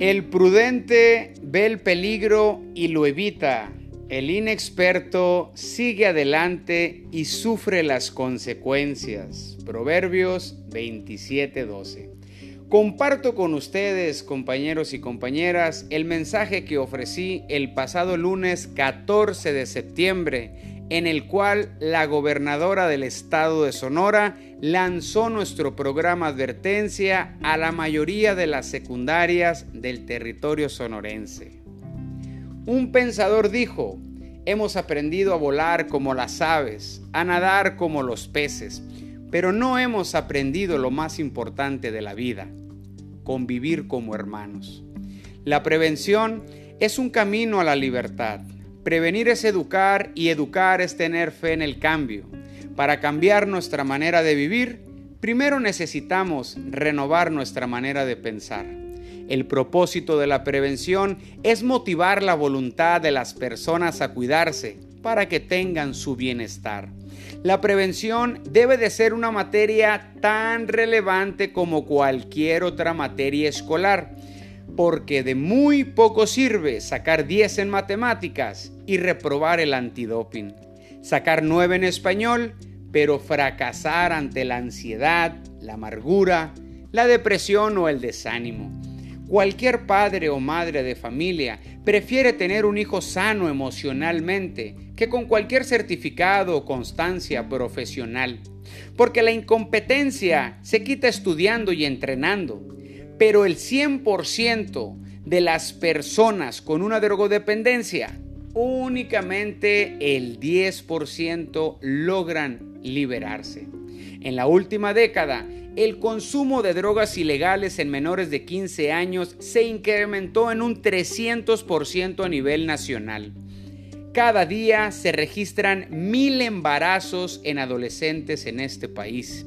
El prudente ve el peligro y lo evita. El inexperto sigue adelante y sufre las consecuencias. Proverbios 27:12. Comparto con ustedes, compañeros y compañeras, el mensaje que ofrecí el pasado lunes 14 de septiembre en el cual la gobernadora del estado de Sonora lanzó nuestro programa advertencia a la mayoría de las secundarias del territorio sonorense. Un pensador dijo, hemos aprendido a volar como las aves, a nadar como los peces, pero no hemos aprendido lo más importante de la vida, convivir como hermanos. La prevención es un camino a la libertad Prevenir es educar y educar es tener fe en el cambio. Para cambiar nuestra manera de vivir, primero necesitamos renovar nuestra manera de pensar. El propósito de la prevención es motivar la voluntad de las personas a cuidarse para que tengan su bienestar. La prevención debe de ser una materia tan relevante como cualquier otra materia escolar porque de muy poco sirve sacar 10 en matemáticas y reprobar el antidoping, sacar 9 en español, pero fracasar ante la ansiedad, la amargura, la depresión o el desánimo. Cualquier padre o madre de familia prefiere tener un hijo sano emocionalmente que con cualquier certificado o constancia profesional, porque la incompetencia se quita estudiando y entrenando pero el 100% de las personas con una drogodependencia, únicamente el 10% logran liberarse. En la última década, el consumo de drogas ilegales en menores de 15 años se incrementó en un 300% a nivel nacional. Cada día se registran mil embarazos en adolescentes en este país.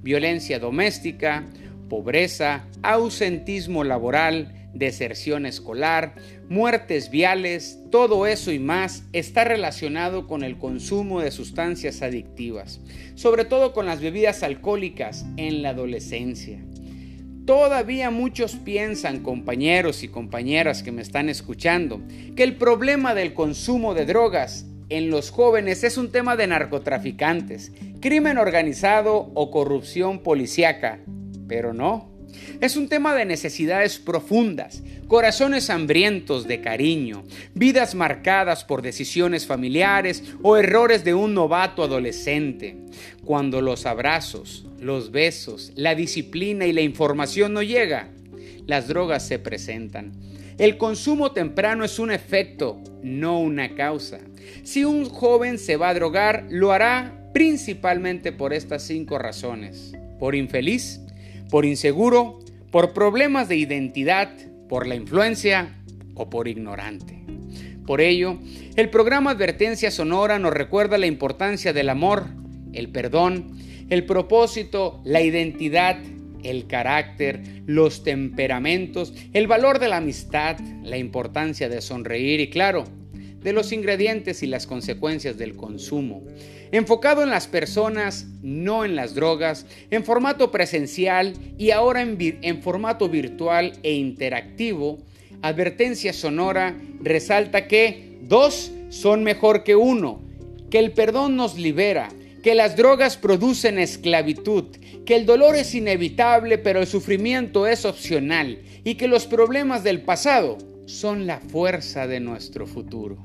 Violencia doméstica, pobreza, ausentismo laboral, deserción escolar, muertes viales, todo eso y más está relacionado con el consumo de sustancias adictivas, sobre todo con las bebidas alcohólicas en la adolescencia. Todavía muchos piensan, compañeros y compañeras que me están escuchando, que el problema del consumo de drogas en los jóvenes es un tema de narcotraficantes, crimen organizado o corrupción policíaca, pero no. Es un tema de necesidades profundas, corazones hambrientos de cariño, vidas marcadas por decisiones familiares o errores de un novato adolescente. Cuando los abrazos, los besos, la disciplina y la información no llega, las drogas se presentan. El consumo temprano es un efecto, no una causa. Si un joven se va a drogar, lo hará principalmente por estas cinco razones. Por infeliz, por inseguro, por problemas de identidad, por la influencia o por ignorante. Por ello, el programa Advertencia Sonora nos recuerda la importancia del amor, el perdón, el propósito, la identidad, el carácter, los temperamentos, el valor de la amistad, la importancia de sonreír y claro, de los ingredientes y las consecuencias del consumo. Enfocado en las personas, no en las drogas, en formato presencial y ahora en, formato virtual e interactivo, Advertencia Sonora resalta que dos son mejor que uno, que el perdón nos libera, que las drogas producen esclavitud, que el dolor es inevitable pero el sufrimiento es opcional y que los problemas del pasado son la fuerza de nuestro futuro.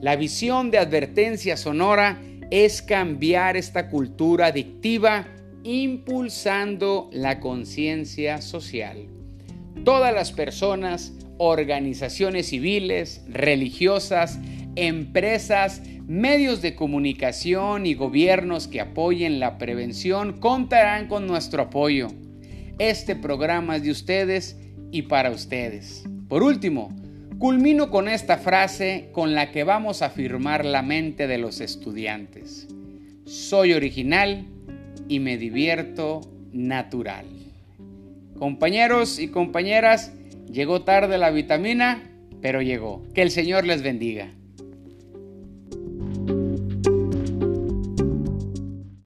La visión de advertencia sonora es cambiar esta cultura adictiva impulsando la conciencia social. Todas las personas, organizaciones civiles, religiosas, empresas, medios de comunicación y gobiernos que apoyen la prevención contarán con nuestro apoyo. Este programa es de ustedes y para ustedes. Por último, Culmino con esta frase con la que vamos a firmar la mente de los estudiantes. Soy original y me divierto natural. Compañeros y compañeras, llegó tarde la vitamina, pero llegó. Que el Señor les bendiga.